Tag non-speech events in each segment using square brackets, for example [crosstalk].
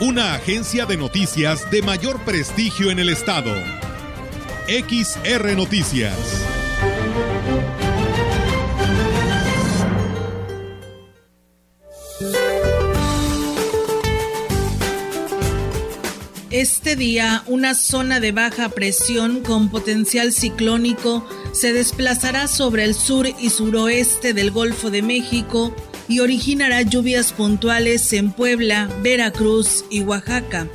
Una agencia de noticias de mayor prestigio en el estado. XR Noticias. Este día, una zona de baja presión con potencial ciclónico se desplazará sobre el sur y suroeste del Golfo de México y originará lluvias puntuales en Puebla, Veracruz y Oaxaca.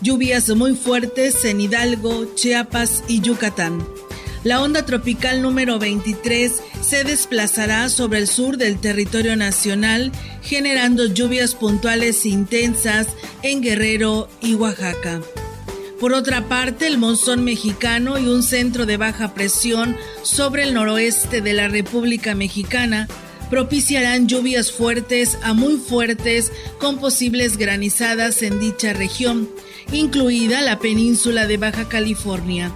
Lluvias muy fuertes en Hidalgo, Chiapas y Yucatán. La onda tropical número 23 se desplazará sobre el sur del territorio nacional, generando lluvias puntuales intensas en Guerrero y Oaxaca. Por otra parte, el monzón mexicano y un centro de baja presión sobre el noroeste de la República Mexicana propiciarán lluvias fuertes a muy fuertes con posibles granizadas en dicha región, incluida la península de Baja California,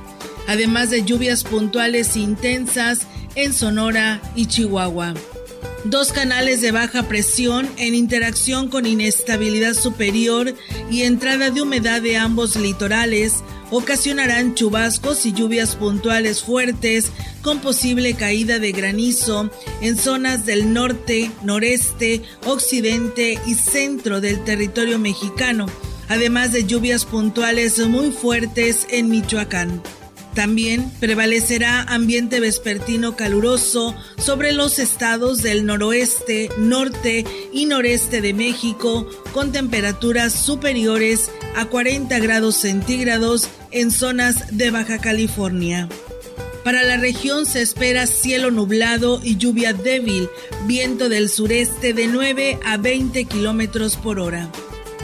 además de lluvias puntuales intensas en Sonora y Chihuahua. Dos canales de baja presión en interacción con inestabilidad superior y entrada de humedad de ambos litorales ocasionarán chubascos y lluvias puntuales fuertes con posible caída de granizo en zonas del norte, noreste, occidente y centro del territorio mexicano, además de lluvias puntuales muy fuertes en Michoacán. También prevalecerá ambiente vespertino caluroso sobre los estados del noroeste, norte y noreste de México, con temperaturas superiores a 40 grados centígrados en zonas de Baja California. Para la región se espera cielo nublado y lluvia débil, viento del sureste de 9 a 20 kilómetros por hora.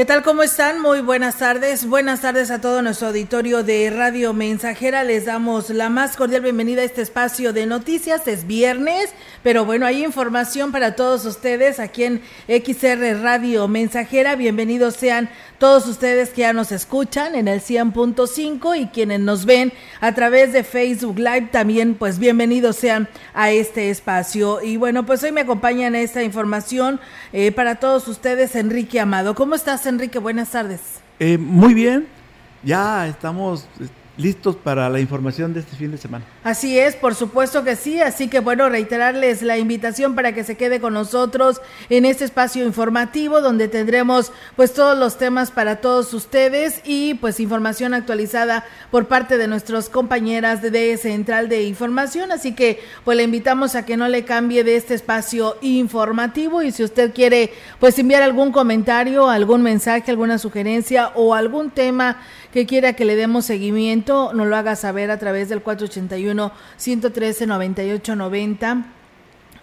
¿Qué tal? ¿Cómo están? Muy buenas tardes. Buenas tardes a todo nuestro auditorio de Radio Mensajera. Les damos la más cordial bienvenida a este espacio de noticias. Es viernes, pero bueno, hay información para todos ustedes aquí en XR Radio Mensajera. Bienvenidos sean todos ustedes que ya nos escuchan en el 100.5 y quienes nos ven a través de Facebook Live también, pues bienvenidos sean a este espacio. Y bueno, pues hoy me acompaña en esta información eh, para todos ustedes Enrique Amado. ¿Cómo estás, Enrique? Buenas tardes. Eh, muy bien, ya estamos listos para la información de este fin de semana. Así es, por supuesto que sí, así que bueno, reiterarles la invitación para que se quede con nosotros en este espacio informativo donde tendremos pues todos los temas para todos ustedes y pues información actualizada por parte de nuestras compañeras de Central de Información, así que pues le invitamos a que no le cambie de este espacio informativo y si usted quiere pues enviar algún comentario, algún mensaje, alguna sugerencia o algún tema que quiera que le demos seguimiento, nos lo haga saber a través del 481 113 9890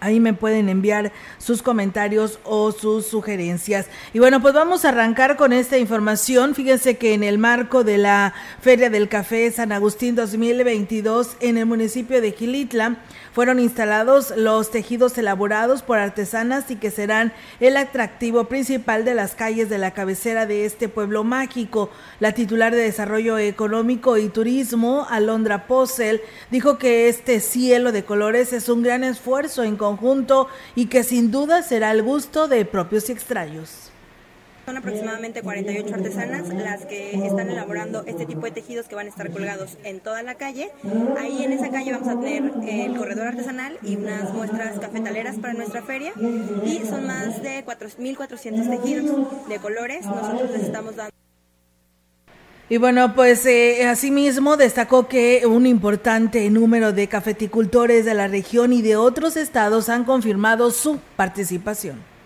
Ahí me pueden enviar sus comentarios o sus sugerencias. Y bueno, pues vamos a arrancar con esta información. Fíjense que en el marco de la Feria del Café San Agustín 2022 en el municipio de Gilitla, fueron instalados los tejidos elaborados por artesanas y que serán el atractivo principal de las calles de la cabecera de este pueblo mágico. La titular de Desarrollo Económico y Turismo, Alondra Posel, dijo que este cielo de colores es un gran esfuerzo en conjunto y que sin duda será el gusto de propios y extraños. Son aproximadamente 48 artesanas las que están elaborando este tipo de tejidos que van a estar colgados en toda la calle. Ahí en esa calle vamos a tener el corredor artesanal y unas muestras cafetaleras para nuestra feria. Y son más de 4.400 tejidos de colores. Nosotros les estamos dando. Y bueno, pues eh, asimismo destacó que un importante número de cafeticultores de la región y de otros estados han confirmado su participación.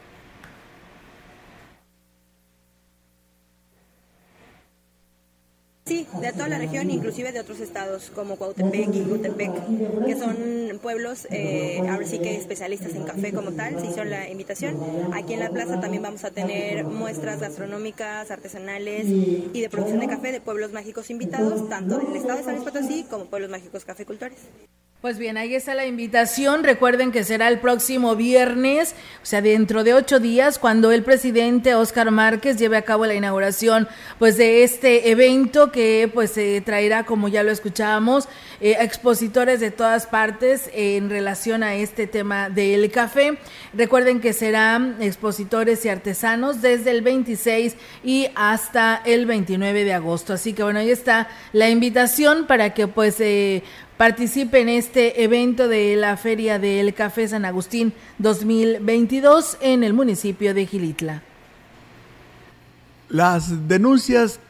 De toda la región, inclusive de otros estados como Cuautepec y Jutepec, que son pueblos, eh, ahora sí que especialistas en café como tal, se hizo la invitación. Aquí en la plaza también vamos a tener muestras gastronómicas, artesanales y de producción de café de pueblos mágicos invitados, tanto del estado de San Luis Potosí como pueblos mágicos cafecultores. Pues bien, ahí está la invitación. Recuerden que será el próximo viernes, o sea, dentro de ocho días, cuando el presidente Oscar Márquez lleve a cabo la inauguración, pues, de este evento que, pues, se traerá, como ya lo escuchábamos, eh, expositores de todas partes en relación a este tema del café. Recuerden que serán expositores y artesanos desde el 26 y hasta el 29 de agosto. Así que bueno, ahí está la invitación para que, pues, eh, participe en este evento de la Feria del Café San Agustín 2022 en el municipio de Gilitla. Las denuncias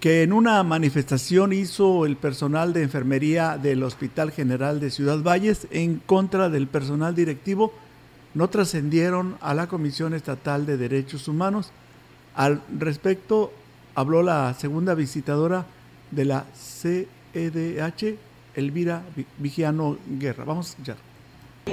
que en una manifestación hizo el personal de enfermería del Hospital General de Ciudad Valles en contra del personal directivo no trascendieron a la Comisión Estatal de Derechos Humanos. Al respecto, habló la segunda visitadora de la CEDH, Elvira Vigiano Guerra. Vamos a escuchar.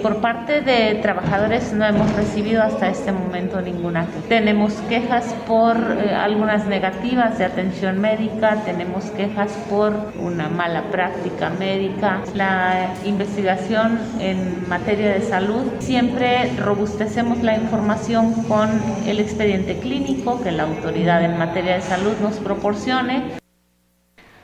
Por parte de trabajadores no hemos recibido hasta este momento ninguna. Tenemos quejas por eh, algunas negativas de atención médica, tenemos quejas por una mala práctica médica. La investigación en materia de salud, siempre robustecemos la información con el expediente clínico que la autoridad en materia de salud nos proporcione.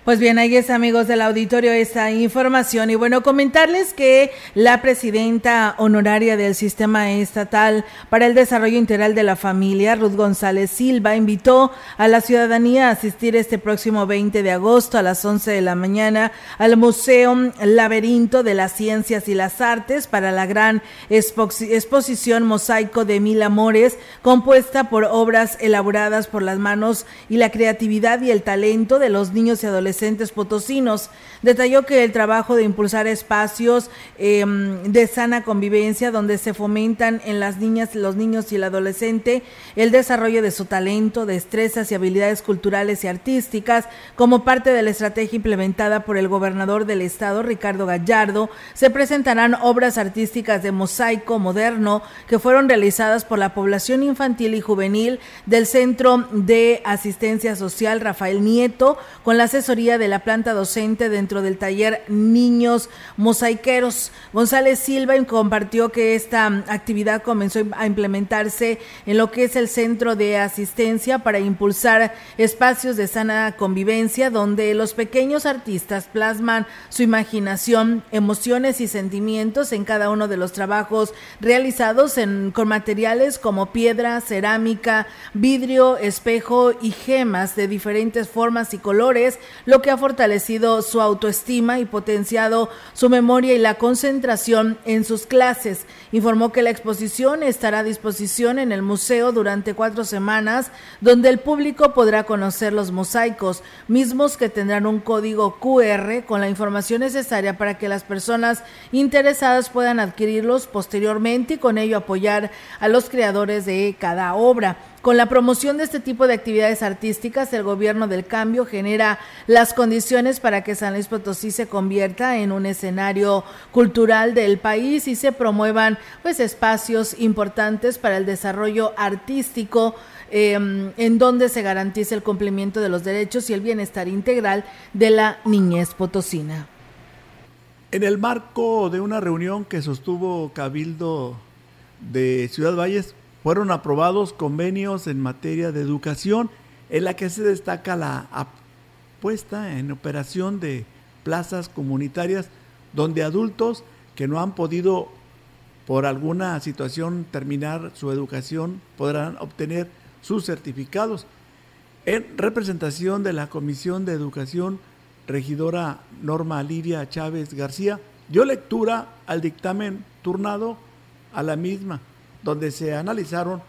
Pues bien, ahí es amigos del auditorio esta información. Y bueno, comentarles que la presidenta honoraria del Sistema Estatal para el Desarrollo Integral de la Familia, Ruth González Silva, invitó a la ciudadanía a asistir este próximo 20 de agosto a las 11 de la mañana al Museo Laberinto de las Ciencias y las Artes para la gran exposición Mosaico de Mil Amores, compuesta por obras elaboradas por las manos y la creatividad y el talento de los niños y adolescentes potosinos. Detalló que el trabajo de impulsar espacios em, de sana convivencia donde se fomentan en las niñas, los niños y el adolescente el desarrollo de su talento, destrezas y habilidades culturales y artísticas como parte de la estrategia implementada por el gobernador del estado, Ricardo Gallardo, se presentarán obras artísticas de mosaico moderno que fueron realizadas por la población infantil y juvenil del Centro de Asistencia Social Rafael Nieto con la asesoría de la planta docente dentro del taller Niños Mosaiqueros. González Silva compartió que esta actividad comenzó a implementarse en lo que es el centro de asistencia para impulsar espacios de sana convivencia donde los pequeños artistas plasman su imaginación, emociones y sentimientos en cada uno de los trabajos realizados con materiales como piedra, cerámica, vidrio, espejo y gemas de diferentes formas y colores, lo que ha fortalecido su autoestima y potenciado su memoria y la concentración en sus clases. Informó que la exposición estará a disposición en el museo durante cuatro semanas, donde el público podrá conocer los mosaicos, mismos que tendrán un código QR con la información necesaria para que las personas interesadas puedan adquirirlos posteriormente y con ello apoyar a los creadores de cada obra. Con la promoción de este tipo de actividades artísticas, el gobierno del cambio genera las condiciones para que San Luis Potosí se convierta en un escenario cultural del país y se promuevan pues espacios importantes para el desarrollo artístico em, en donde se garantice el cumplimiento de los derechos y el bienestar integral de la niñez potosina. En el marco de una reunión que sostuvo Cabildo de Ciudad Valles, fueron aprobados convenios en materia de educación en la que se destaca la puesta en operación de plazas comunitarias donde adultos que no han podido por alguna situación terminar su educación podrán obtener sus certificados. En representación de la Comisión de Educación, regidora Norma Lidia Chávez García dio lectura al dictamen turnado a la misma donde se analizaron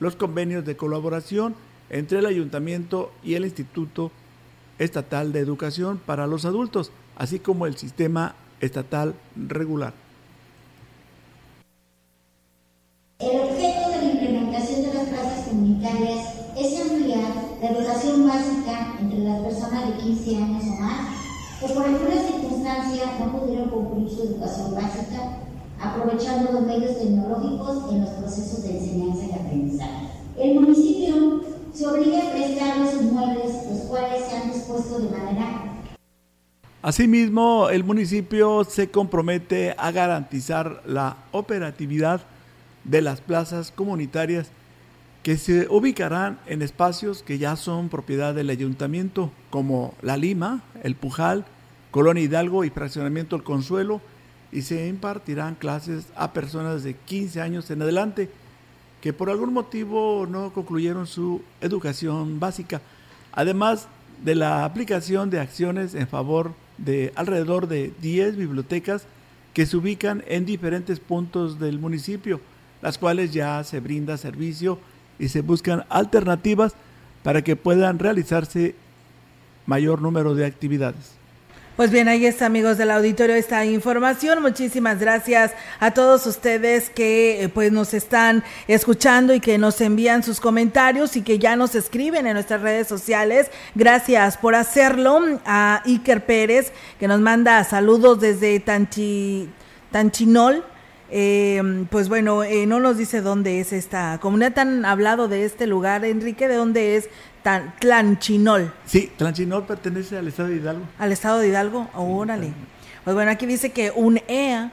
los convenios de colaboración entre el ayuntamiento y el Instituto Estatal de Educación para los Adultos, así como el sistema estatal regular. El objeto de la implementación de las plazas comunitarias es ampliar la educación básica entre las personas de 15 años o más que por alguna circunstancia no pudieron concluir su educación básica aprovechando los medios tecnológicos en los procesos de enseñanza y aprendizaje. El municipio se obliga a prestar los inmuebles, los cuales se han dispuesto de manera Asimismo, el municipio se compromete a garantizar la operatividad de las plazas comunitarias que se ubicarán en espacios que ya son propiedad del ayuntamiento, como La Lima, El Pujal, Colonia Hidalgo y Fraccionamiento El Consuelo, y se impartirán clases a personas de 15 años en adelante que por algún motivo no concluyeron su educación básica, además de la aplicación de acciones en favor de alrededor de 10 bibliotecas que se ubican en diferentes puntos del municipio, las cuales ya se brinda servicio y se buscan alternativas para que puedan realizarse mayor número de actividades. Pues bien, ahí está, amigos del auditorio, esta información. Muchísimas gracias a todos ustedes que eh, pues nos están escuchando y que nos envían sus comentarios y que ya nos escriben en nuestras redes sociales. Gracias por hacerlo. A Iker Pérez, que nos manda saludos desde Tanchi, Tanchinol. Eh, pues bueno, eh, no nos dice dónde es esta comunidad. Tan hablado de este lugar, Enrique, ¿de dónde es? Tlanchinol. Sí, Tlanchinol pertenece al estado de Hidalgo. Al estado de Hidalgo, órale. Pues bueno, aquí dice que un EA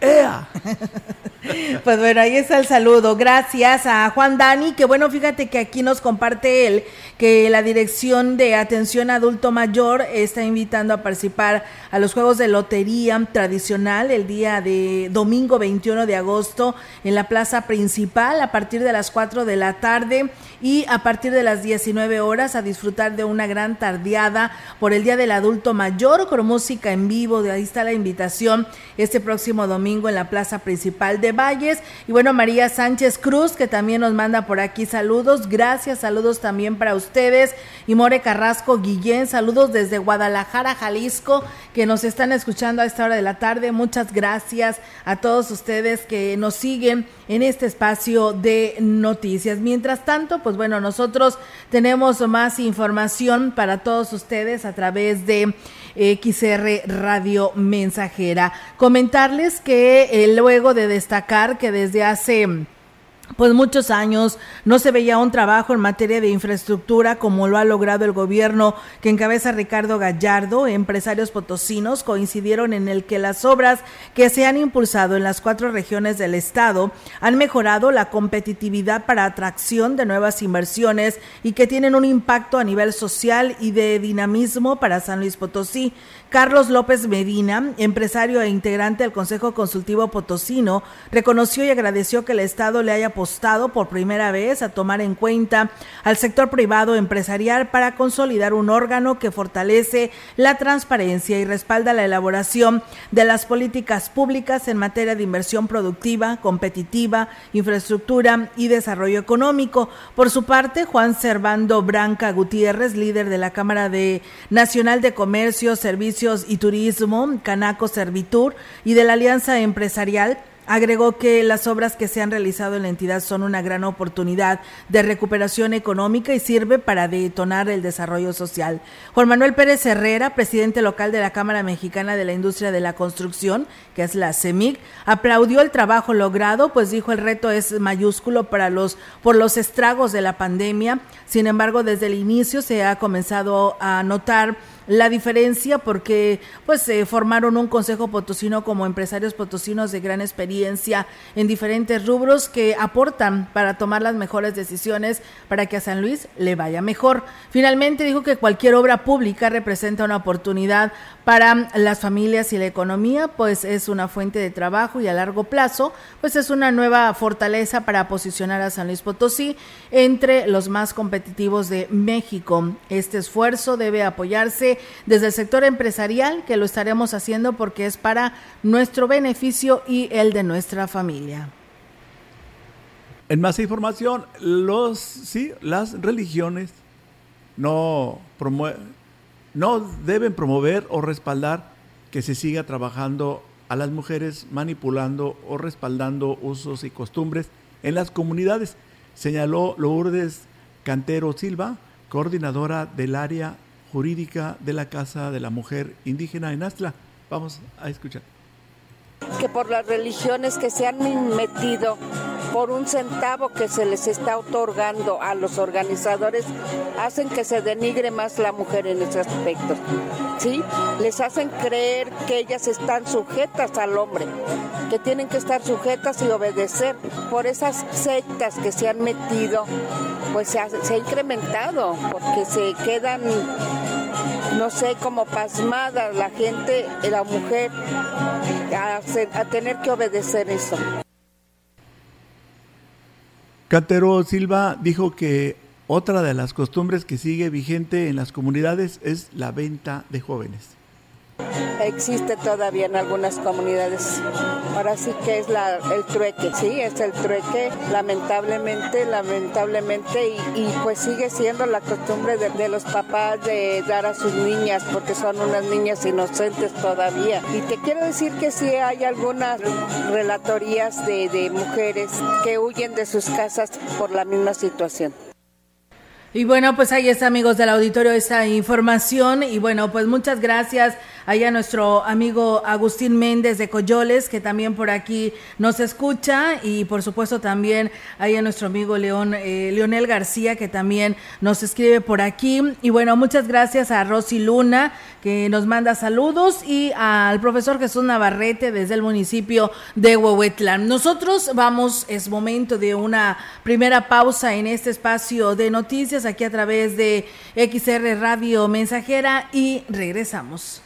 ¡Ea! [laughs] pues bueno, ahí está el saludo. Gracias a Juan Dani, que bueno, fíjate que aquí nos comparte él que la Dirección de Atención Adulto Mayor está invitando a participar a los juegos de lotería tradicional el día de domingo 21 de agosto en la plaza principal a partir de las 4 de la tarde y a partir de las 19 horas a disfrutar de una gran tardeada por el Día del Adulto Mayor con música en vivo. De ahí está la invitación este próximo domingo en la plaza principal de Valles. Y bueno, María Sánchez Cruz, que también nos manda por aquí saludos. Gracias, saludos también para ustedes. Y More Carrasco Guillén, saludos desde Guadalajara, Jalisco, que nos están escuchando a esta hora de la tarde. Muchas gracias a todos ustedes que nos siguen en este espacio de noticias. Mientras tanto, pues bueno, nosotros tenemos más información para todos ustedes a través de XR Radio Mensajera. Comentarles que eh, luego de destacar que desde hace pues muchos años no se veía un trabajo en materia de infraestructura como lo ha logrado el gobierno que encabeza Ricardo Gallardo. Empresarios potosinos coincidieron en el que las obras que se han impulsado en las cuatro regiones del estado han mejorado la competitividad para atracción de nuevas inversiones y que tienen un impacto a nivel social y de dinamismo para San Luis Potosí. Carlos López Medina, empresario e integrante del Consejo Consultivo Potosino, reconoció y agradeció que el Estado le haya apostado por primera vez a tomar en cuenta al sector privado empresarial para consolidar un órgano que fortalece la transparencia y respalda la elaboración de las políticas públicas en materia de inversión productiva, competitiva, infraestructura y desarrollo económico. Por su parte, Juan Servando Branca Gutiérrez, líder de la Cámara de Nacional de Comercio, Servicios y Turismo, Canaco Servitur y de la Alianza Empresarial, Agregó que las obras que se han realizado en la entidad son una gran oportunidad de recuperación económica y sirve para detonar el desarrollo social. Juan Manuel Pérez Herrera, presidente local de la Cámara Mexicana de la Industria de la Construcción, que es la CEMIC, aplaudió el trabajo logrado, pues dijo el reto es mayúsculo para los por los estragos de la pandemia. Sin embargo, desde el inicio se ha comenzado a notar la diferencia porque pues se formaron un consejo potosino como empresarios potosinos de gran experiencia en diferentes rubros que aportan para tomar las mejores decisiones para que a San Luis le vaya mejor. Finalmente dijo que cualquier obra pública representa una oportunidad para las familias y la economía, pues es una fuente de trabajo y a largo plazo, pues es una nueva fortaleza para posicionar a San Luis Potosí entre los más competitivos de México. Este esfuerzo debe apoyarse desde el sector empresarial, que lo estaremos haciendo porque es para nuestro beneficio y el de nuestra familia. En más información, los, sí, las religiones no, no deben promover o respaldar que se siga trabajando a las mujeres manipulando o respaldando usos y costumbres en las comunidades, señaló Lourdes Cantero Silva, coordinadora del área jurídica de la Casa de la Mujer Indígena en Astla. Vamos a escuchar. Que por las religiones que se han metido, por un centavo que se les está otorgando a los organizadores, hacen que se denigre más la mujer en ese aspecto. ¿Sí? Les hacen creer que ellas están sujetas al hombre, que tienen que estar sujetas y obedecer. Por esas sectas que se han metido, pues se ha, se ha incrementado, porque se quedan no sé, como pasmada la gente, la mujer, a, a tener que obedecer eso. Cantero Silva dijo que otra de las costumbres que sigue vigente en las comunidades es la venta de jóvenes existe todavía en algunas comunidades. Ahora sí que es la, el trueque, sí, es el trueque, lamentablemente, lamentablemente, y, pues sigue siendo la costumbre de, los papás de dar a sus niñas, porque son unas niñas inocentes todavía. Y te quiero decir que sí hay algunas relatorías de, de mujeres que huyen de sus casas por la misma situación. Y bueno, pues ahí está, amigos del auditorio, esta información. Y bueno, pues muchas gracias a nuestro amigo Agustín Méndez de Coyoles, que también por aquí nos escucha. Y por supuesto también a nuestro amigo León, eh, Leonel García, que también nos escribe por aquí. Y bueno, muchas gracias a Rosy Luna, que nos manda saludos. Y al profesor Jesús Navarrete desde el municipio de Huehuetlán. Nosotros vamos, es momento de una primera pausa en este espacio de noticias aquí a través de XR Radio Mensajera y regresamos.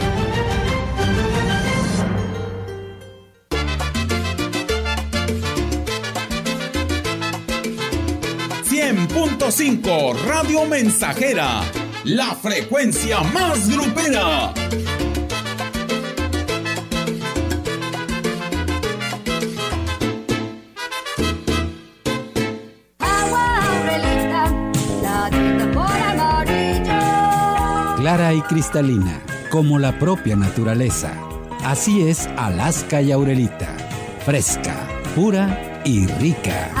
100.5 Radio Mensajera, la frecuencia más grupera. clara y cristalina, como la propia naturaleza. Así es Alaska y Aurelita, fresca, pura y rica.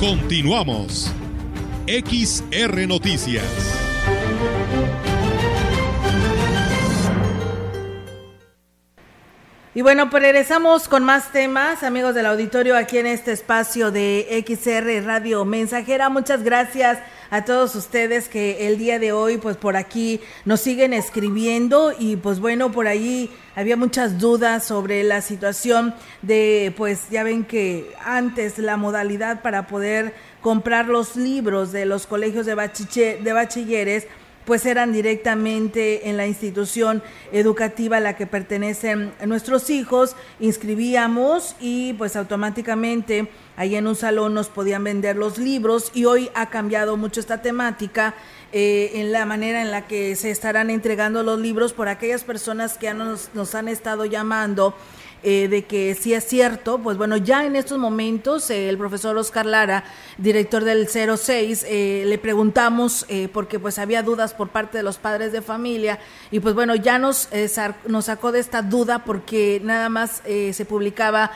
Continuamos. XR Noticias. Y bueno, pues regresamos con más temas, amigos del auditorio, aquí en este espacio de XR Radio Mensajera. Muchas gracias a todos ustedes que el día de hoy, pues por aquí nos siguen escribiendo y pues bueno, por ahí había muchas dudas sobre la situación de, pues ya ven que antes la modalidad para poder comprar los libros de los colegios de, de bachilleres, pues eran directamente en la institución educativa a la que pertenecen nuestros hijos, inscribíamos y pues automáticamente ahí en un salón nos podían vender los libros y hoy ha cambiado mucho esta temática eh, en la manera en la que se estarán entregando los libros por aquellas personas que nos, nos han estado llamando eh, de que sí es cierto, pues bueno, ya en estos momentos eh, el profesor Oscar Lara, director del 06, eh, le preguntamos porque pues había dudas por parte de los padres de familia y pues bueno, ya nos, nos sacó de esta duda porque nada más se publicaba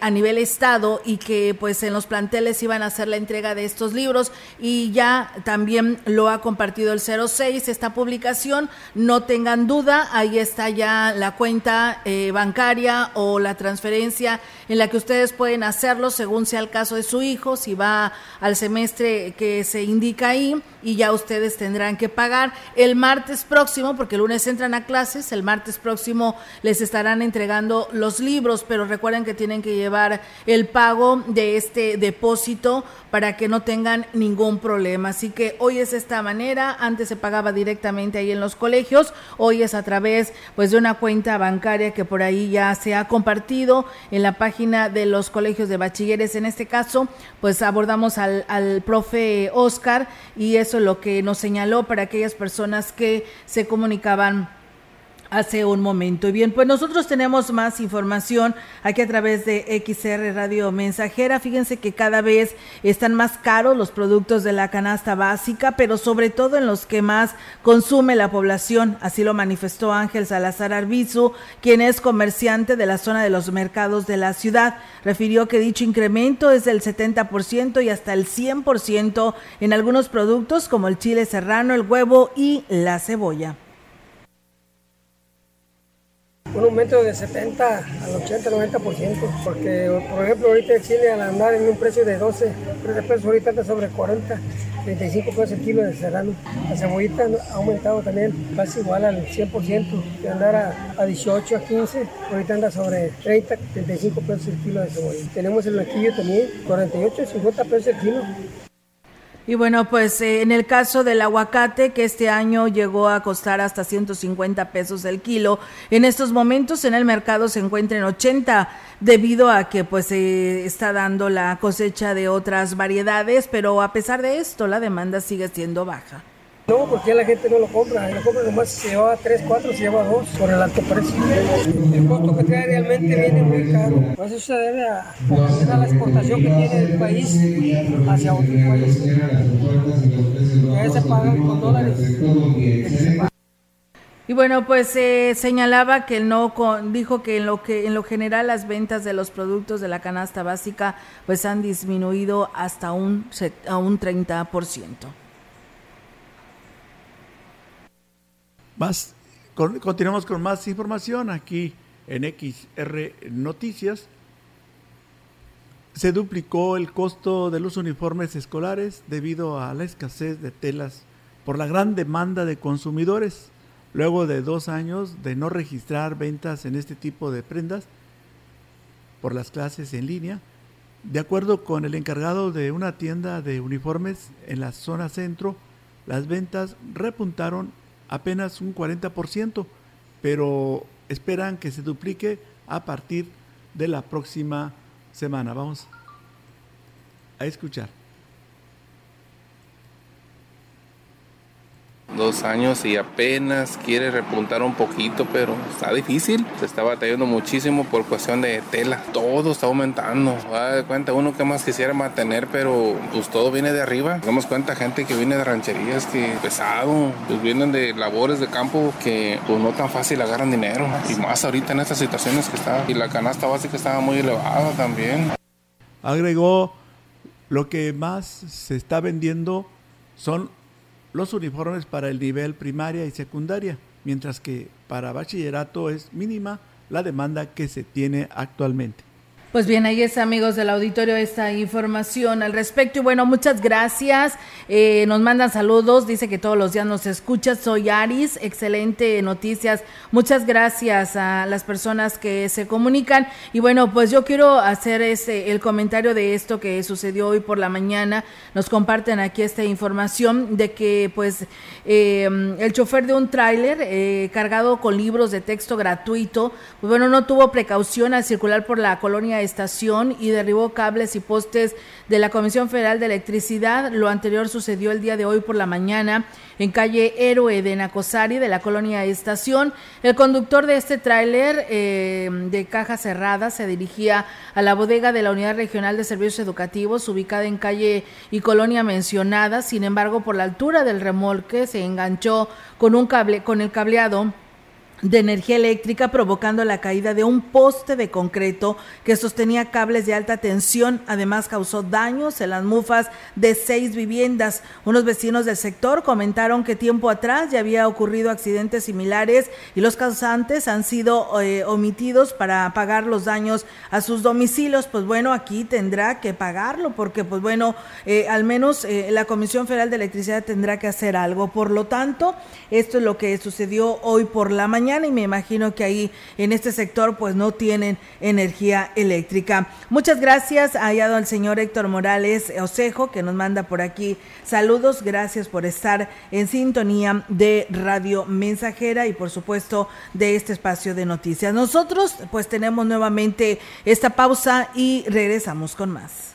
a nivel estado y que pues en los planteles iban a hacer la entrega de estos libros y ya también lo ha compartido el 06 esta publicación. No tengan duda, ahí está ya la cuenta eh, bancaria o la transferencia en la que ustedes pueden hacerlo según sea el caso de su hijo, si va al semestre que se indica ahí y ya ustedes tendrán que pagar el martes próximo, porque el lunes entran a clases, el martes próximo les estarán entregando los libros, pero recuerden que tienen que llevar el pago de este depósito para que no tengan ningún problema. Así que hoy es esta manera, antes se pagaba directamente ahí en los colegios, hoy es a través pues de una cuenta bancaria que por ahí ya se ha compartido en la página de los colegios de bachilleres. En este caso, pues abordamos al, al profe Oscar y eso es lo que nos señaló para aquellas personas que se comunicaban hace un momento. Y bien, pues nosotros tenemos más información aquí a través de XR Radio Mensajera. Fíjense que cada vez están más caros los productos de la canasta básica, pero sobre todo en los que más consume la población. Así lo manifestó Ángel Salazar Arbizu, quien es comerciante de la zona de los mercados de la ciudad. Refirió que dicho incremento es del 70% y hasta el 100% en algunos productos como el chile serrano, el huevo y la cebolla un aumento de 70 al 80, 90%, porque por ejemplo ahorita el chile al andar en un precio de 12, 13 pesos, ahorita está sobre 40, 35 pesos el kilo de serrano. La cebollita ha aumentado también casi igual al 100%, de andar a, 18, a 15, ahorita anda sobre 30, 35 pesos el kilo de cebolla. Tenemos el blanquillo también, 48, 50 pesos el kilo. Y bueno, pues eh, en el caso del aguacate, que este año llegó a costar hasta 150 pesos el kilo, en estos momentos en el mercado se encuentra en 80 debido a que pues se está dando la cosecha de otras variedades, pero a pesar de esto la demanda sigue siendo baja. No, porque ya la gente no lo compra, lo compra nomás se lleva 3, 4, se lleva 2 por el alto precio. El costo que trae realmente viene muy caro. Pues eso se debe a, la exportación que tiene el país hacia otros países. Que se pagan con dólares. Y bueno, pues eh, señalaba que no dijo que en lo que en lo general las ventas de los productos de la canasta básica pues han disminuido hasta un a un 30%. Más, continuamos con más información aquí en XR Noticias. Se duplicó el costo de los uniformes escolares debido a la escasez de telas por la gran demanda de consumidores. Luego de dos años de no registrar ventas en este tipo de prendas por las clases en línea, de acuerdo con el encargado de una tienda de uniformes en la zona centro, las ventas repuntaron apenas un 40%, pero esperan que se duplique a partir de la próxima semana. Vamos a escuchar. Dos años y apenas quiere repuntar un poquito, pero está difícil. Se está batallando muchísimo por cuestión de tela. Todo está aumentando. Da de cuenta uno que más quisiera mantener, pero pues todo viene de arriba. Damos cuenta gente que viene de rancherías que pesado, pues vienen de labores de campo que pues no tan fácil agarran dinero. Y más ahorita en estas situaciones que está. Y la canasta básica estaba muy elevada también. Agregó lo que más se está vendiendo son los uniformes para el nivel primaria y secundaria, mientras que para bachillerato es mínima la demanda que se tiene actualmente. Pues bien, ahí es amigos del auditorio esta información al respecto. Y bueno, muchas gracias. Eh, nos mandan saludos, dice que todos los días nos escucha. Soy Aris, excelente noticias. Muchas gracias a las personas que se comunican. Y bueno, pues yo quiero hacer este, el comentario de esto que sucedió hoy por la mañana. Nos comparten aquí esta información de que pues eh, el chofer de un tráiler eh, cargado con libros de texto gratuito, pues bueno, no tuvo precaución al circular por la colonia estación y derribó cables y postes de la Comisión Federal de Electricidad. Lo anterior sucedió el día de hoy por la mañana en calle Héroe de Nacosari de la colonia Estación. El conductor de este tráiler eh, de caja cerrada se dirigía a la bodega de la Unidad Regional de Servicios Educativos ubicada en calle y colonia mencionada. Sin embargo, por la altura del remolque se enganchó con un cable con el cableado de energía eléctrica provocando la caída de un poste de concreto que sostenía cables de alta tensión. Además causó daños en las mufas de seis viviendas. Unos vecinos del sector comentaron que tiempo atrás ya había ocurrido accidentes similares y los causantes han sido eh, omitidos para pagar los daños a sus domicilios. Pues bueno, aquí tendrá que pagarlo porque pues bueno, eh, al menos eh, la Comisión Federal de Electricidad tendrá que hacer algo. Por lo tanto, esto es lo que sucedió hoy por la mañana y me imagino que ahí en este sector pues no tienen energía eléctrica. Muchas gracias, hallado al señor Héctor Morales Osejo que nos manda por aquí saludos, gracias por estar en sintonía de Radio Mensajera y por supuesto de este espacio de noticias. Nosotros pues tenemos nuevamente esta pausa y regresamos con más.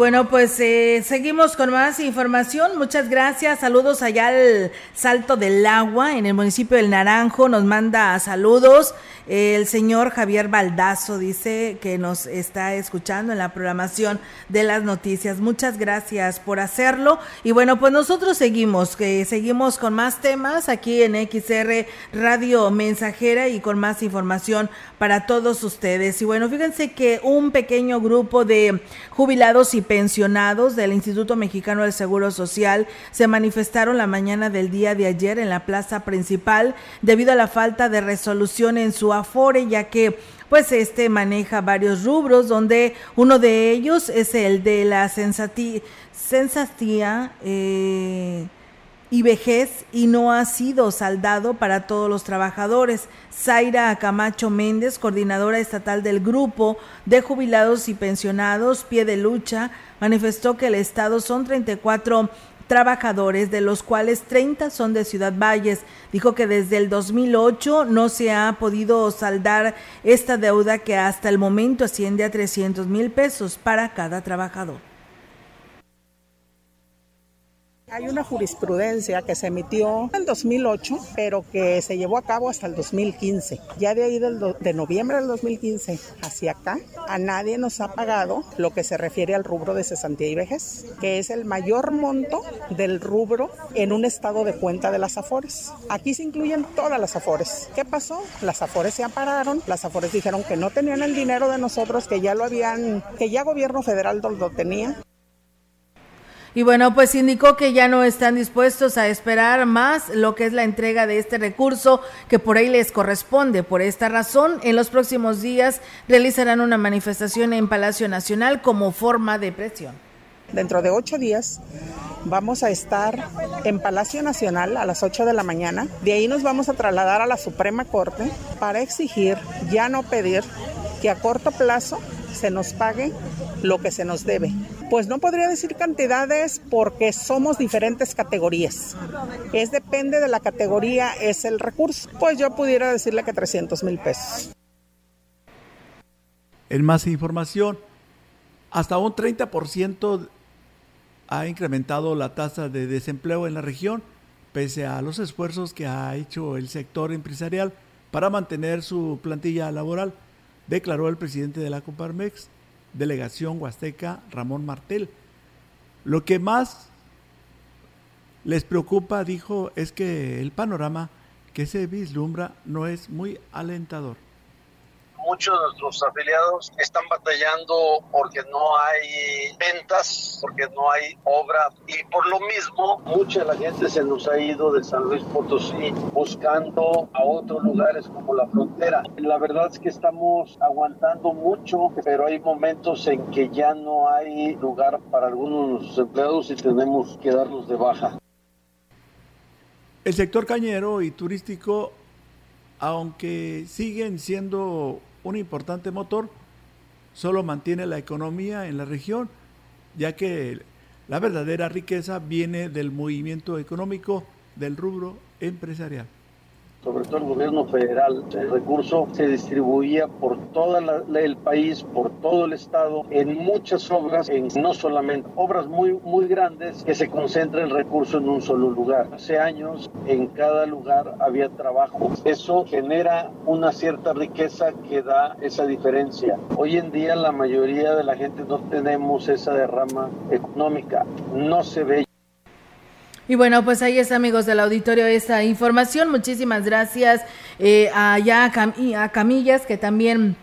Bueno, pues eh, seguimos con más información. Muchas gracias. Saludos allá al Salto del Agua en el municipio del Naranjo. Nos manda saludos. El señor Javier Baldazo dice que nos está escuchando en la programación de las noticias. Muchas gracias por hacerlo. Y bueno, pues nosotros seguimos, que seguimos con más temas aquí en XR Radio Mensajera y con más información para todos ustedes. Y bueno, fíjense que un pequeño grupo de jubilados y pensionados del Instituto Mexicano del Seguro Social se manifestaron la mañana del día de ayer en la plaza principal debido a la falta de resolución en su Afore, ya que pues este maneja varios rubros, donde uno de ellos es el de la sensatía eh, y vejez y no ha sido saldado para todos los trabajadores. Zaira Camacho Méndez, coordinadora estatal del grupo de jubilados y pensionados Pie de Lucha, manifestó que el Estado son 34 trabajadores, de los cuales 30 son de Ciudad Valles. Dijo que desde el 2008 no se ha podido saldar esta deuda que hasta el momento asciende a 300 mil pesos para cada trabajador. Hay una jurisprudencia que se emitió en 2008, pero que se llevó a cabo hasta el 2015. Ya de ahí del de noviembre del 2015 hacia acá, a nadie nos ha pagado lo que se refiere al rubro de cesantía y vejez, que es el mayor monto del rubro en un estado de cuenta de las AFORES. Aquí se incluyen todas las AFORES. ¿Qué pasó? Las AFORES se apararon, las AFORES dijeron que no tenían el dinero de nosotros, que ya lo habían, que ya gobierno federal lo tenía y bueno, pues indicó que ya no están dispuestos a esperar más lo que es la entrega de este recurso que por ahí les corresponde. Por esta razón, en los próximos días realizarán una manifestación en Palacio Nacional como forma de presión. Dentro de ocho días vamos a estar en Palacio Nacional a las 8 de la mañana. De ahí nos vamos a trasladar a la Suprema Corte para exigir, ya no pedir, que a corto plazo se nos pague lo que se nos debe. Pues no podría decir cantidades porque somos diferentes categorías. Es depende de la categoría, es el recurso. Pues yo pudiera decirle que 300 mil pesos. En más información, hasta un 30% ha incrementado la tasa de desempleo en la región, pese a los esfuerzos que ha hecho el sector empresarial para mantener su plantilla laboral declaró el presidente de la Coparmex, delegación huasteca, Ramón Martel. Lo que más les preocupa, dijo, es que el panorama que se vislumbra no es muy alentador. Muchos de nuestros afiliados están batallando porque no hay ventas, porque no hay obra y por lo mismo mucha de la gente se nos ha ido de San Luis Potosí buscando a otros lugares como la frontera. La verdad es que estamos aguantando mucho, pero hay momentos en que ya no hay lugar para algunos de nuestros empleados y tenemos que darlos de baja. El sector cañero y turístico, aunque siguen siendo un importante motor, solo mantiene la economía en la región, ya que la verdadera riqueza viene del movimiento económico del rubro empresarial sobre todo el gobierno federal. El recurso se distribuía por todo el país, por todo el estado, en muchas obras, en no solamente obras muy, muy grandes, que se concentra el recurso en un solo lugar. Hace años en cada lugar había trabajo. Eso genera una cierta riqueza que da esa diferencia. Hoy en día la mayoría de la gente no tenemos esa derrama económica. No se ve y bueno, pues ahí está, amigos del auditorio, esta información. Muchísimas gracias eh, a, a Camillas, que también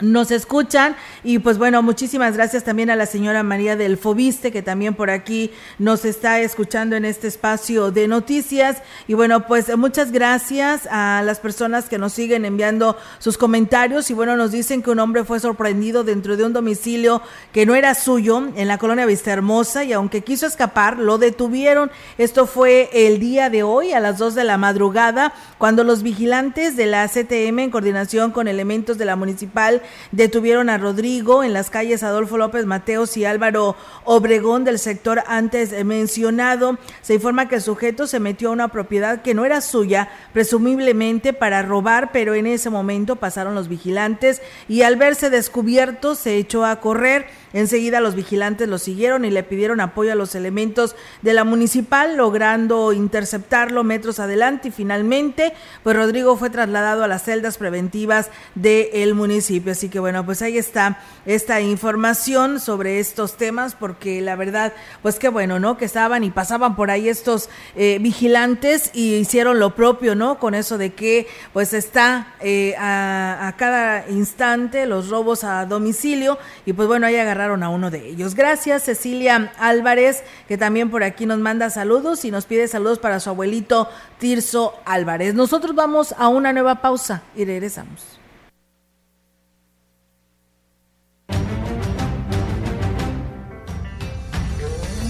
nos escuchan. Y pues bueno, muchísimas gracias también a la señora María del Fobiste que también por aquí nos está escuchando en este espacio de noticias. Y bueno, pues muchas gracias a las personas que nos siguen enviando sus comentarios. Y bueno, nos dicen que un hombre fue sorprendido dentro de un domicilio que no era suyo en la colonia Vista Hermosa y aunque quiso escapar, lo detuvieron. Esto fue el día de hoy a las 2 de la madrugada cuando los vigilantes de la CTM en coordinación con elementos de la municipal detuvieron a Rodrigo en las calles Adolfo López Mateos y Álvaro Obregón del sector antes mencionado. Se informa que el sujeto se metió a una propiedad que no era suya, presumiblemente para robar, pero en ese momento pasaron los vigilantes y al verse descubierto se echó a correr. Enseguida los vigilantes lo siguieron y le pidieron apoyo a los elementos de la municipal, logrando interceptarlo metros adelante y finalmente, pues Rodrigo fue trasladado a las celdas preventivas del municipio. Así que bueno, pues ahí está esta información sobre estos temas, porque la verdad, pues qué bueno, ¿no? Que estaban y pasaban por ahí estos eh, vigilantes y hicieron lo propio, ¿no? Con eso de que pues está eh, a cada instante los robos a domicilio y pues bueno, ahí agarraron a uno de ellos. Gracias, Cecilia Álvarez, que también por aquí nos manda saludos y nos pide saludos para su abuelito Tirso Álvarez. Nosotros vamos a una nueva pausa y regresamos.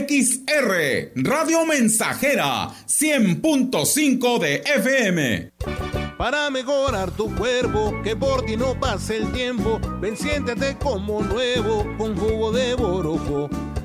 XR, Radio Mensajera, 100.5 de FM. Para mejorar tu cuerpo, que por ti no pase el tiempo, ven como nuevo con jugo de borojo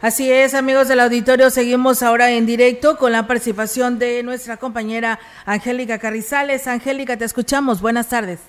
Así es, amigos del auditorio, seguimos ahora en directo con la participación de nuestra compañera Angélica Carrizales. Angélica, te escuchamos. Buenas tardes.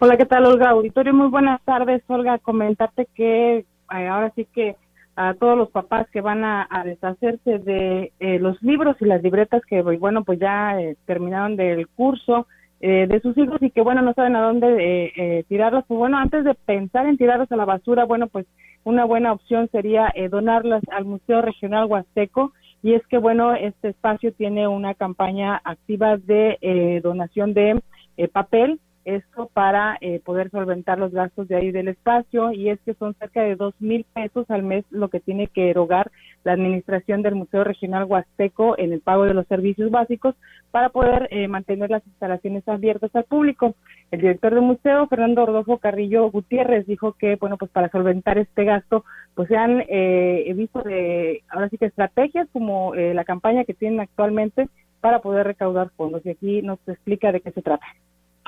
Hola, ¿qué tal, Olga? Auditorio, muy buenas tardes. Olga, comentarte que eh, ahora sí que a todos los papás que van a, deshacerse de eh, los libros y las libretas que, bueno, pues ya eh, terminaron del curso de sus hijos y que, bueno, no saben a dónde tirarlos. Pues bueno, antes de pensar en tirarlos a la basura, bueno, pues una buena opción sería eh, donarlas al Museo Regional Huasteco. Y es que, bueno, este espacio tiene una campaña activa de eh, donación de eh, papel esto para eh, poder solventar los gastos de ahí del espacio y es que son cerca de dos mil pesos al mes lo que tiene que erogar la administración del Museo Regional Huasteco en el pago de los servicios básicos para poder eh, mantener las instalaciones abiertas al público. El director del museo, Fernando Rodolfo Carrillo Gutiérrez, dijo que, bueno, pues para solventar este gasto, pues se han eh, visto de, ahora sí que estrategias como la campaña que tienen actualmente para poder recaudar fondos. Y aquí nos explica de qué se trata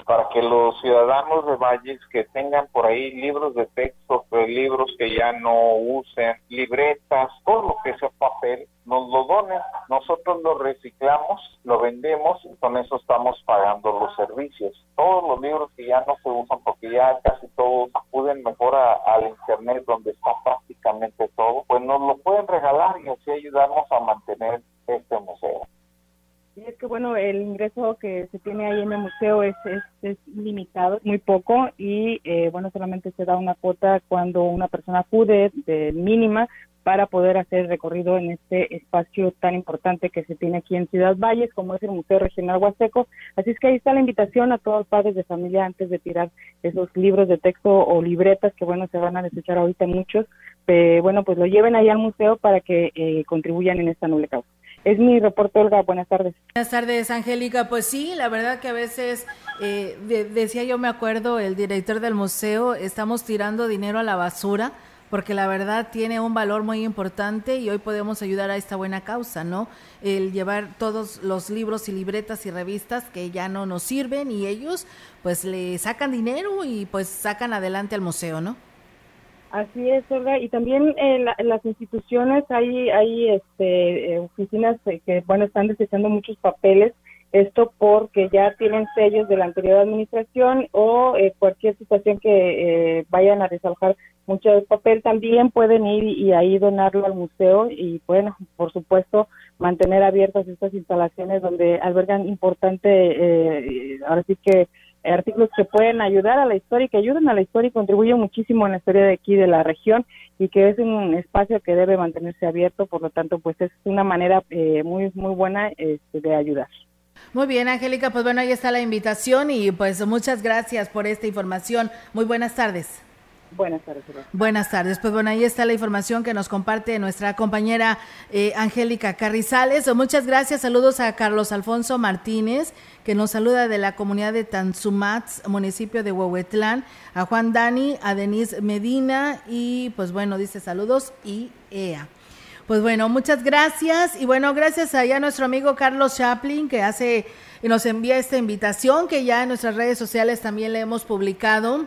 para que los ciudadanos de Valles que tengan por ahí libros de texto, pues, libros que ya no usen, libretas, todo lo que sea papel, nos lo donen. Nosotros lo reciclamos, lo vendemos y con eso estamos pagando los servicios. Todos los libros que ya no se usan, porque ya casi todos acuden mejor al internet donde está prácticamente todo, pues nos lo pueden regalar y así ayudarnos a mantener este museo. Y es que, bueno, el ingreso que se tiene ahí en el museo es, es, limitado, muy poco, y eh, bueno, solamente se da una cuota cuando una persona acude de mínima para poder hacer recorrido en este espacio tan importante que se tiene aquí en Ciudad Valles, como es el Museo Regional Huasteco. Así es que ahí está la invitación a todos los padres de familia antes de tirar esos libros de texto o libretas que, bueno, se van a desechar ahorita muchos, eh, bueno, pues lo lleven ahí al museo para que eh, contribuyan en esta noble causa. Es mi reporte, Olga. Buenas tardes. Buenas tardes, Angélica. Pues sí, la verdad que a veces, eh, decía yo, me acuerdo, el director del museo, estamos tirando dinero a la basura porque la verdad tiene un valor muy importante y hoy podemos ayudar a esta buena causa, ¿no? El llevar todos los libros y libretas y revistas que ya no nos sirven y ellos pues le sacan dinero y pues sacan adelante al museo, ¿no? Así es, Olga. Y también en, las instituciones hay, hay este, eh, oficinas que, bueno, están desechando muchos papeles. Esto porque ya tienen sellos de la anterior administración o eh, cualquier situación que eh, vayan a desalojar mucho papel, también pueden ir y, ahí donarlo al museo y, bueno, por supuesto, mantener abiertas estas instalaciones donde albergan importante, ahora sí que artículos que pueden ayudar a la historia y que ayudan a la historia y contribuyen muchísimo en la historia de aquí de la región y que es un espacio que debe mantenerse abierto, por lo tanto, pues es una manera eh, muy muy buena este, de ayudar. Muy bien, Angélica, pues bueno, ahí está la invitación y pues muchas gracias por esta información. Muy buenas tardes. Buenas tardes. Buenas tardes. Pues bueno, ahí está la información que nos comparte nuestra compañera eh, Angélica Carrizales. Muchas gracias. Saludos a Carlos Alfonso Martínez, que nos saluda de la comunidad de Tanzumats, municipio de Huehuetlán. A Juan Dani, a Denise Medina y pues bueno, dice saludos y EA. Pues bueno, muchas gracias. Y bueno, gracias allá a nuestro amigo Carlos Chaplin, que hace y nos envía esta invitación, que ya en nuestras redes sociales también le hemos publicado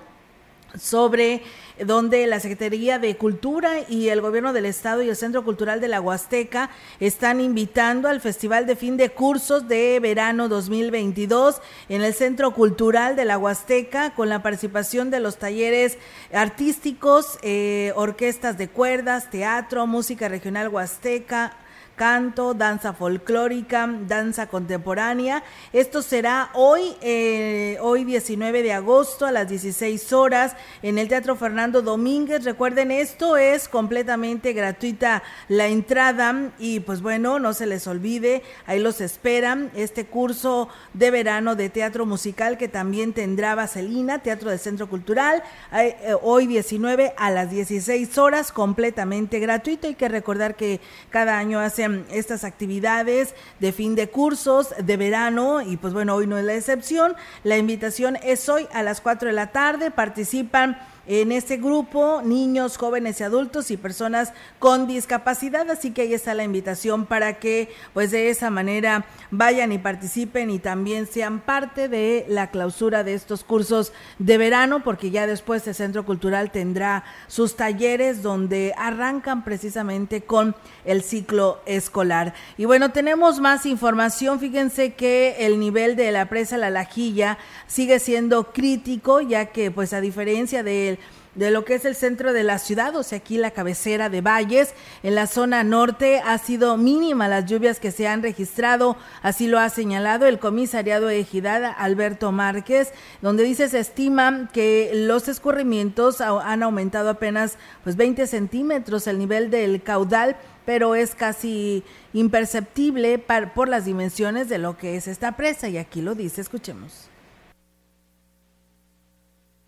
sobre donde la Secretaría de Cultura y el Gobierno del Estado y el Centro Cultural de la Huasteca están invitando al Festival de Fin de Cursos de Verano 2022 en el Centro Cultural de la Huasteca con la participación de los talleres artísticos, eh, orquestas de cuerdas, teatro, música regional huasteca, canto, danza folclórica, danza contemporánea. Esto será hoy, eh, hoy 19 de agosto a las 16 horas en el Teatro Fernando Domínguez. Recuerden, esto es completamente gratuita la entrada y pues bueno, no se les olvide, ahí los esperan este curso de verano de teatro musical que también tendrá Vaselina, Teatro del Centro Cultural, eh, hoy 19 a las 16 horas, completamente gratuito. Hay que recordar que cada año hace estas actividades de fin de cursos, de verano, y pues bueno, hoy no es la excepción. La invitación es hoy a las 4 de la tarde, participan en este grupo niños, jóvenes y adultos y personas con discapacidad, así que ahí está la invitación para que pues de esa manera vayan y participen y también sean parte de la clausura de estos cursos de verano, porque ya después el Centro Cultural tendrá sus talleres donde arrancan precisamente con el ciclo escolar. Y bueno, tenemos más información, fíjense que el nivel de la presa La Lajilla sigue siendo crítico, ya que pues a diferencia del de lo que es el centro de la ciudad, o sea, aquí la cabecera de Valles, en la zona norte ha sido mínima las lluvias que se han registrado, así lo ha señalado el comisariado de Ejidad Alberto Márquez, donde dice se estima que los escurrimientos han aumentado apenas pues 20 centímetros el nivel del caudal pero es casi imperceptible por las dimensiones de lo que es esta presa y aquí lo dice, escuchemos.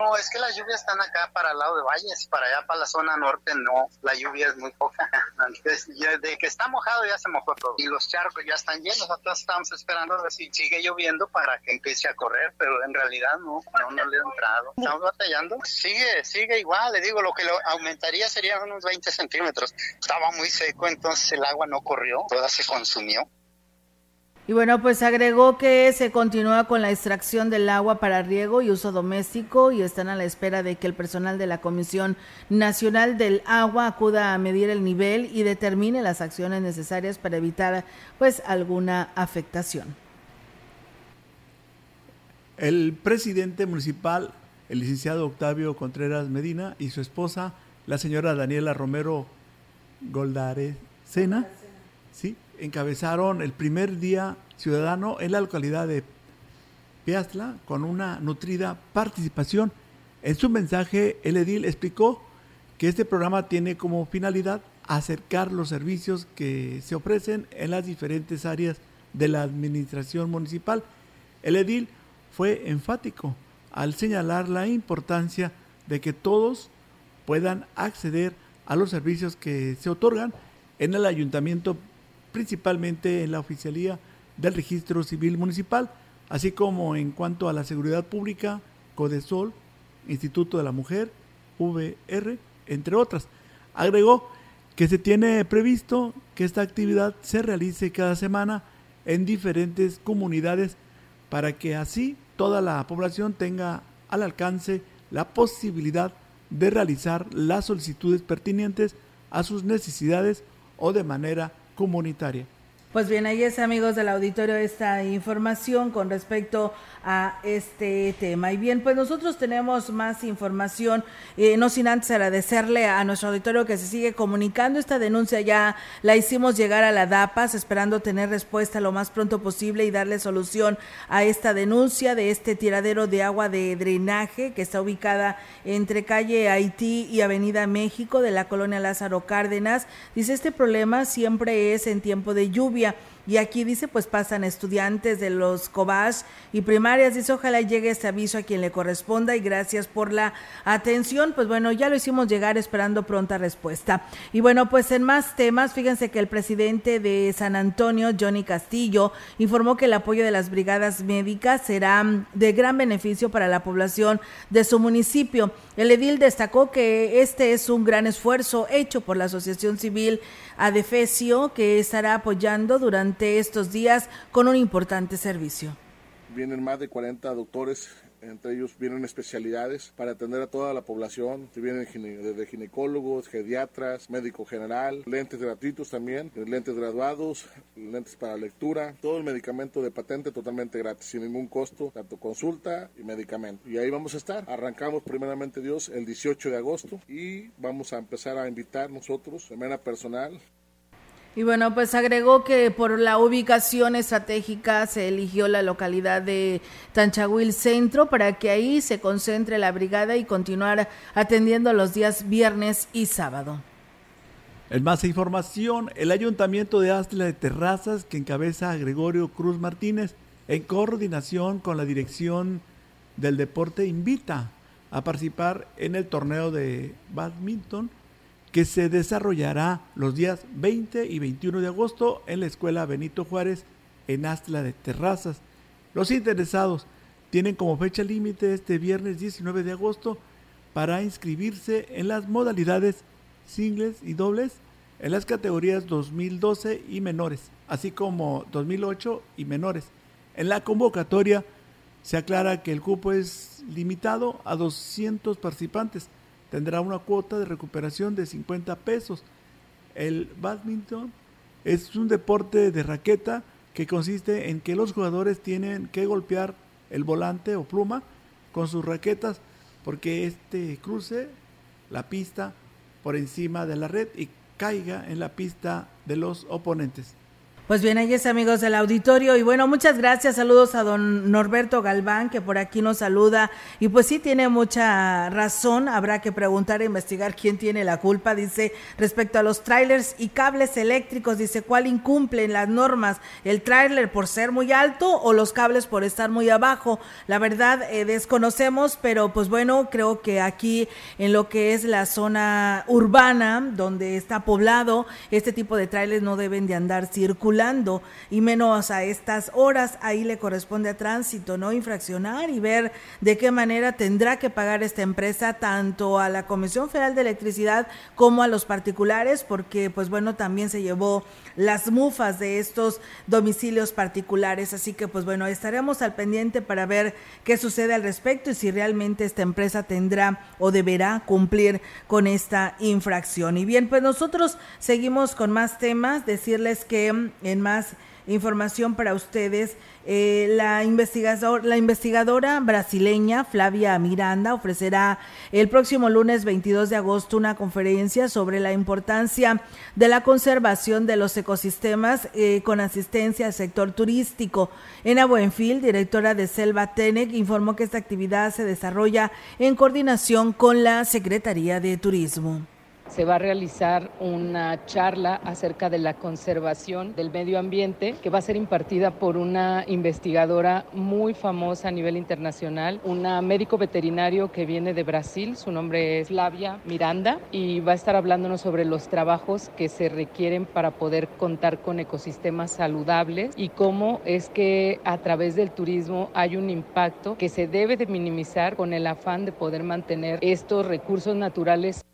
No, es que las lluvias están acá para el lado de Valles, para allá para la zona norte no, la lluvia es muy poca. [laughs] de que está mojado ya se mojó todo y los charcos ya están llenos, nosotros estamos esperando a ver si sigue lloviendo para que empiece a correr, pero en realidad no, no, no le ha entrado. Estamos batallando, sigue, sigue igual, le digo, lo que lo aumentaría serían unos 20 centímetros. Estaba muy seco, entonces el agua no corrió, toda se consumió. Y bueno, pues agregó que se continúa con la extracción del agua para riego y uso doméstico y están a la espera de que el personal de la Comisión Nacional del Agua acuda a medir el nivel y determine las acciones necesarias para evitar pues alguna afectación. El presidente municipal, el licenciado Octavio Contreras Medina y su esposa, la señora Daniela Romero Goldarecena, ¿sí? Encabezaron el primer día ciudadano en la localidad de Piastla con una nutrida participación. En su mensaje, el edil explicó que este programa tiene como finalidad acercar los servicios que se ofrecen en las diferentes áreas de la administración municipal. El edil fue enfático al señalar la importancia de que todos puedan acceder a los servicios que se otorgan en el ayuntamiento principalmente en la oficialía del registro civil municipal, así como en cuanto a la seguridad pública, Codesol, Instituto de la Mujer, VR, entre otras. Agregó que se tiene previsto que esta actividad se realice cada semana en diferentes comunidades para que así toda la población tenga al alcance la posibilidad de realizar las solicitudes pertinentes a sus necesidades o de manera comunitaria. Pues bien, ahí es amigos del auditorio esta información con respecto a este tema. Y bien, pues nosotros tenemos más información, eh, no sin antes agradecerle a nuestro auditorio que se sigue comunicando. Esta denuncia ya la hicimos llegar a la DAPAS, esperando tener respuesta lo más pronto posible y darle solución a esta denuncia de este tiradero de agua de drenaje que está ubicada entre calle Haití y Avenida México de la colonia Lázaro Cárdenas. Dice, este problema siempre es en tiempo de lluvia y aquí dice, pues pasan estudiantes de los COBAS y primarias. Dice, ojalá llegue este aviso a quien le corresponda y gracias por la atención. Pues bueno, ya lo hicimos llegar esperando pronta respuesta. Y bueno, pues en más temas, fíjense que el presidente de San Antonio, Johnny Castillo, informó que el apoyo de las brigadas médicas será de gran beneficio para la población de su municipio. El edil destacó que este es un gran esfuerzo hecho por la Asociación Civil Adefesio, que estará apoyando durante estos días con un importante servicio. Vienen más de 40 doctores entre ellos vienen especialidades para atender a toda la población, vienen desde ginecólogos, geriatras, médico general, lentes gratuitos también, lentes graduados, lentes para lectura, todo el medicamento de patente totalmente gratis, sin ningún costo, tanto consulta y medicamento. Y ahí vamos a estar. Arrancamos primeramente Dios el 18 de agosto y vamos a empezar a invitar nosotros de manera personal y bueno, pues agregó que por la ubicación estratégica se eligió la localidad de Tanchahuil Centro para que ahí se concentre la brigada y continuar atendiendo los días viernes y sábado. En más información, el Ayuntamiento de Astla de Terrazas, que encabeza a Gregorio Cruz Martínez, en coordinación con la Dirección del Deporte, invita a participar en el torneo de badminton que se desarrollará los días 20 y 21 de agosto en la Escuela Benito Juárez en Astla de Terrazas. Los interesados tienen como fecha límite este viernes 19 de agosto para inscribirse en las modalidades singles y dobles en las categorías 2012 y menores, así como 2008 y menores. En la convocatoria se aclara que el cupo es limitado a 200 participantes. Tendrá una cuota de recuperación de 50 pesos. El badminton es un deporte de raqueta que consiste en que los jugadores tienen que golpear el volante o pluma con sus raquetas porque este cruce la pista por encima de la red y caiga en la pista de los oponentes. Pues bien, ahí es amigos del auditorio. Y bueno, muchas gracias, saludos a don Norberto Galván que por aquí nos saluda. Y pues sí tiene mucha razón, habrá que preguntar e investigar quién tiene la culpa, dice respecto a los trailers y cables eléctricos, dice cuál incumplen las normas, el trailer por ser muy alto o los cables por estar muy abajo, la verdad eh, desconocemos, pero pues bueno, creo que aquí en lo que es la zona urbana donde está poblado, este tipo de trailers no deben de andar circulando y menos a estas horas, ahí le corresponde a tránsito, ¿no? Infraccionar y ver de qué manera tendrá que pagar esta empresa tanto a la Comisión Federal de Electricidad como a los particulares, porque pues bueno, también se llevó las mufas de estos domicilios particulares, así que pues bueno, estaremos al pendiente para ver qué sucede al respecto y si realmente esta empresa tendrá o deberá cumplir con esta infracción. Y bien, pues nosotros seguimos con más temas, decirles que en más información para ustedes, eh, la, investigador, la investigadora brasileña Flavia Miranda ofrecerá el próximo lunes 22 de agosto una conferencia sobre la importancia de la conservación de los ecosistemas eh, con asistencia al sector turístico. Ena Buenfil, directora de Selva Tenec, informó que esta actividad se desarrolla en coordinación con la Secretaría de Turismo se va a realizar una charla acerca de la conservación del medio ambiente que va a ser impartida por una investigadora muy famosa a nivel internacional, una médico veterinario que viene de Brasil, su nombre es Flavia Miranda, y va a estar hablándonos sobre los trabajos que se requieren para poder contar con ecosistemas saludables y cómo es que a través del turismo hay un impacto que se debe de minimizar con el afán de poder mantener estos recursos naturales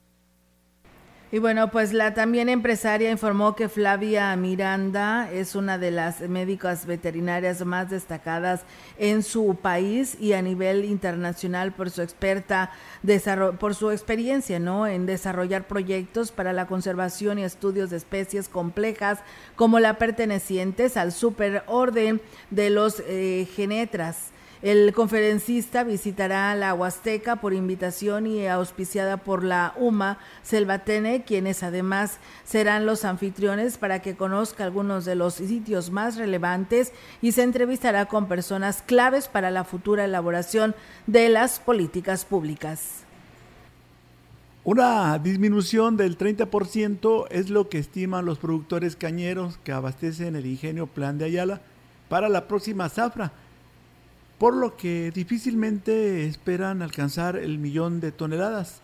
y bueno, pues la también empresaria informó que Flavia Miranda es una de las médicas veterinarias más destacadas en su país y a nivel internacional por su experta por su experiencia, ¿no? en desarrollar proyectos para la conservación y estudios de especies complejas como la pertenecientes al superorden de los eh, genetras. El conferencista visitará la Huasteca por invitación y auspiciada por la UMA Selvatene, quienes además serán los anfitriones para que conozca algunos de los sitios más relevantes y se entrevistará con personas claves para la futura elaboración de las políticas públicas. Una disminución del 30% es lo que estiman los productores cañeros que abastecen el ingenio Plan de Ayala para la próxima zafra por lo que difícilmente esperan alcanzar el millón de toneladas.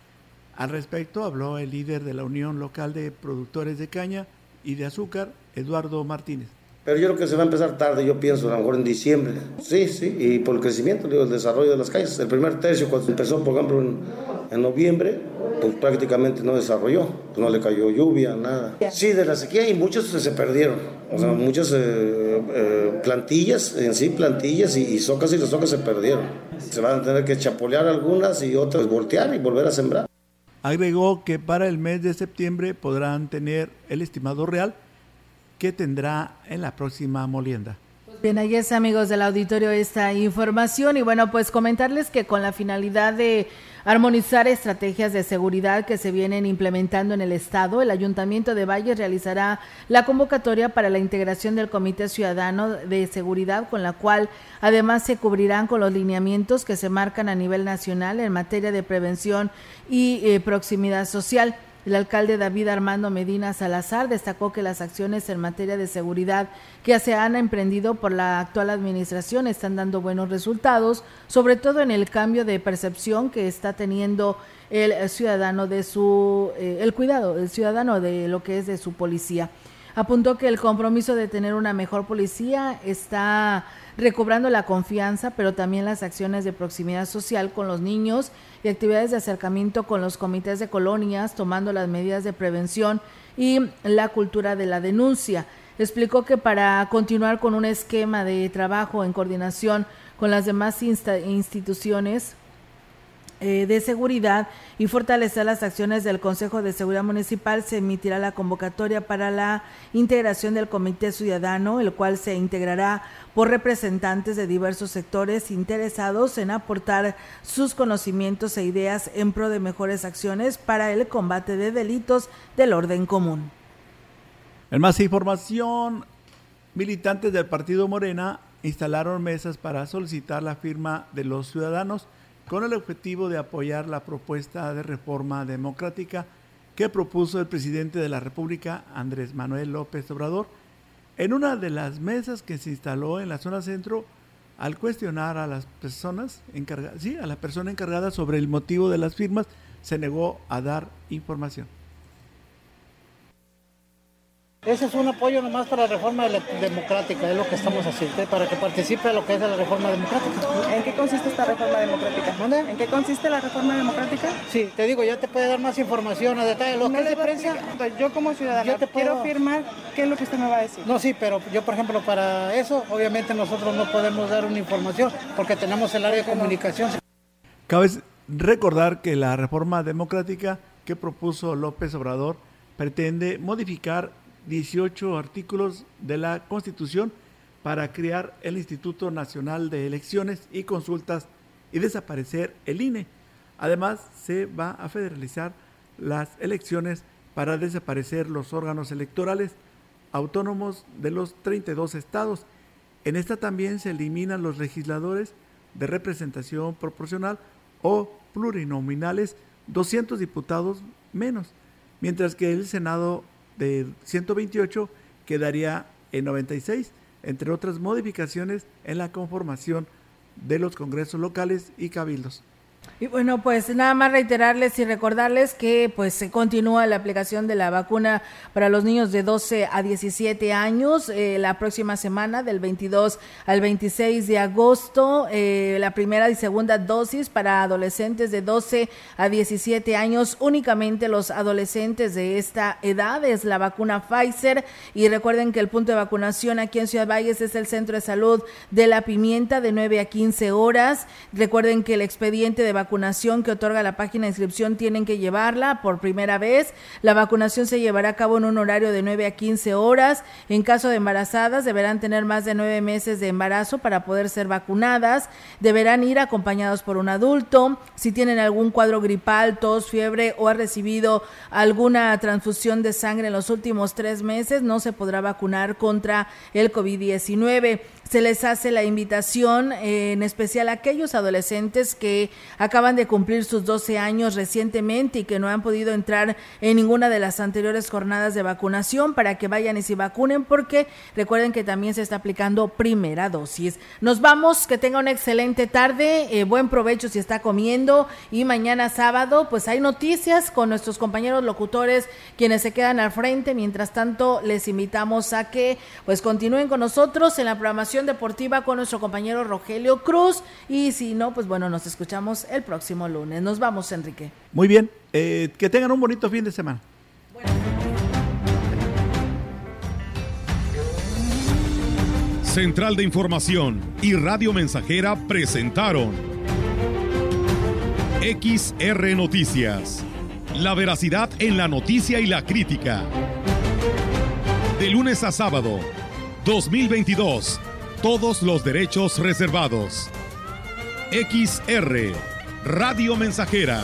Al respecto habló el líder de la Unión Local de Productores de Caña y de Azúcar, Eduardo Martínez. Pero yo creo que se va a empezar tarde, yo pienso, a lo mejor en diciembre. Sí, sí, y por el crecimiento, digo, el desarrollo de las calles. El primer tercio, cuando empezó, por ejemplo, en, en noviembre, pues prácticamente no desarrolló, pues no le cayó lluvia, nada. Sí, de la sequía y muchos se perdieron, o sea, muchas eh, eh, plantillas, en sí plantillas y, socas y las socas se perdieron. Se van a tener que chapolear algunas y otras voltear y volver a sembrar. Agregó que para el mes de septiembre podrán tener el estimado real que tendrá en la próxima molienda. Bien, ahí es amigos del auditorio esta información y bueno, pues comentarles que con la finalidad de armonizar estrategias de seguridad que se vienen implementando en el Estado, el Ayuntamiento de Valles realizará la convocatoria para la integración del Comité Ciudadano de Seguridad, con la cual además se cubrirán con los lineamientos que se marcan a nivel nacional en materia de prevención y eh, proximidad social. El alcalde David Armando Medina Salazar destacó que las acciones en materia de seguridad que se han emprendido por la actual administración están dando buenos resultados, sobre todo en el cambio de percepción que está teniendo el ciudadano de su eh, el cuidado del ciudadano de lo que es de su policía. Apuntó que el compromiso de tener una mejor policía está recobrando la confianza, pero también las acciones de proximidad social con los niños y actividades de acercamiento con los comités de colonias, tomando las medidas de prevención y la cultura de la denuncia. Explicó que para continuar con un esquema de trabajo en coordinación con las demás instituciones, eh, de seguridad y fortalecer las acciones del Consejo de Seguridad Municipal, se emitirá la convocatoria para la integración del Comité Ciudadano, el cual se integrará por representantes de diversos sectores interesados en aportar sus conocimientos e ideas en pro de mejores acciones para el combate de delitos del orden común. En más información, militantes del Partido Morena instalaron mesas para solicitar la firma de los ciudadanos con el objetivo de apoyar la propuesta de reforma democrática que propuso el presidente de la República, Andrés Manuel López Obrador, en una de las mesas que se instaló en la zona centro al cuestionar a las personas encargadas, sí, a la persona encargada sobre el motivo de las firmas, se negó a dar información. Ese es un apoyo nomás para la reforma democrática, es lo que estamos haciendo, para que participe en lo que es la reforma democrática. ¿En qué consiste esta reforma democrática? ¿Dónde? ¿En qué consiste la reforma democrática? Sí, te digo, ya te puede dar más información a detalle. Lo que de prensa, yo como ciudadana te quiero firmar, ¿qué es lo que usted me va a decir? No, sí, pero yo, por ejemplo, para eso, obviamente nosotros no podemos dar una información porque tenemos el área de comunicación. Cabe recordar que la reforma democrática que propuso López Obrador pretende modificar 18 artículos de la Constitución para crear el Instituto Nacional de Elecciones y Consultas y desaparecer el INE. Además, se va a federalizar las elecciones para desaparecer los órganos electorales autónomos de los 32 estados. En esta también se eliminan los legisladores de representación proporcional o plurinominales, 200 diputados menos, mientras que el Senado de 128 quedaría en 96, entre otras modificaciones en la conformación de los congresos locales y cabildos. Y bueno, pues nada más reiterarles y recordarles que pues se continúa la aplicación de la vacuna para los niños de 12 a 17 años eh, la próxima semana del 22 al 26 de agosto, eh, la primera y segunda dosis para adolescentes de 12 a 17 años, únicamente los adolescentes de esta edad es la vacuna Pfizer y recuerden que el punto de vacunación aquí en Ciudad Valles es el Centro de Salud de la Pimienta de 9 a 15 horas. Recuerden que el expediente de vacunación que otorga la página de inscripción tienen que llevarla por primera vez. La vacunación se llevará a cabo en un horario de 9 a 15 horas. En caso de embarazadas, deberán tener más de nueve meses de embarazo para poder ser vacunadas. Deberán ir acompañados por un adulto. Si tienen algún cuadro gripal, tos, fiebre o ha recibido alguna transfusión de sangre en los últimos tres meses, no se podrá vacunar contra el COVID-19 se les hace la invitación, eh, en especial a aquellos adolescentes que acaban de cumplir sus 12 años recientemente y que no han podido entrar en ninguna de las anteriores jornadas de vacunación para que vayan y se vacunen porque recuerden que también se está aplicando primera dosis. Nos vamos, que tenga una excelente tarde, eh, buen provecho si está comiendo y mañana sábado pues hay noticias con nuestros compañeros locutores quienes se quedan al frente. Mientras tanto les invitamos a que pues continúen con nosotros en la programación deportiva con nuestro compañero Rogelio Cruz. Y si no, pues bueno, nos escuchamos el próximo lunes. Nos vamos, Enrique. Muy bien, eh, que tengan un bonito fin de semana. Central de Información y Radio Mensajera presentaron XR Noticias. La veracidad en la noticia y la crítica. De lunes a sábado, 2022 todos los derechos reservados. XR, Radio Mensajera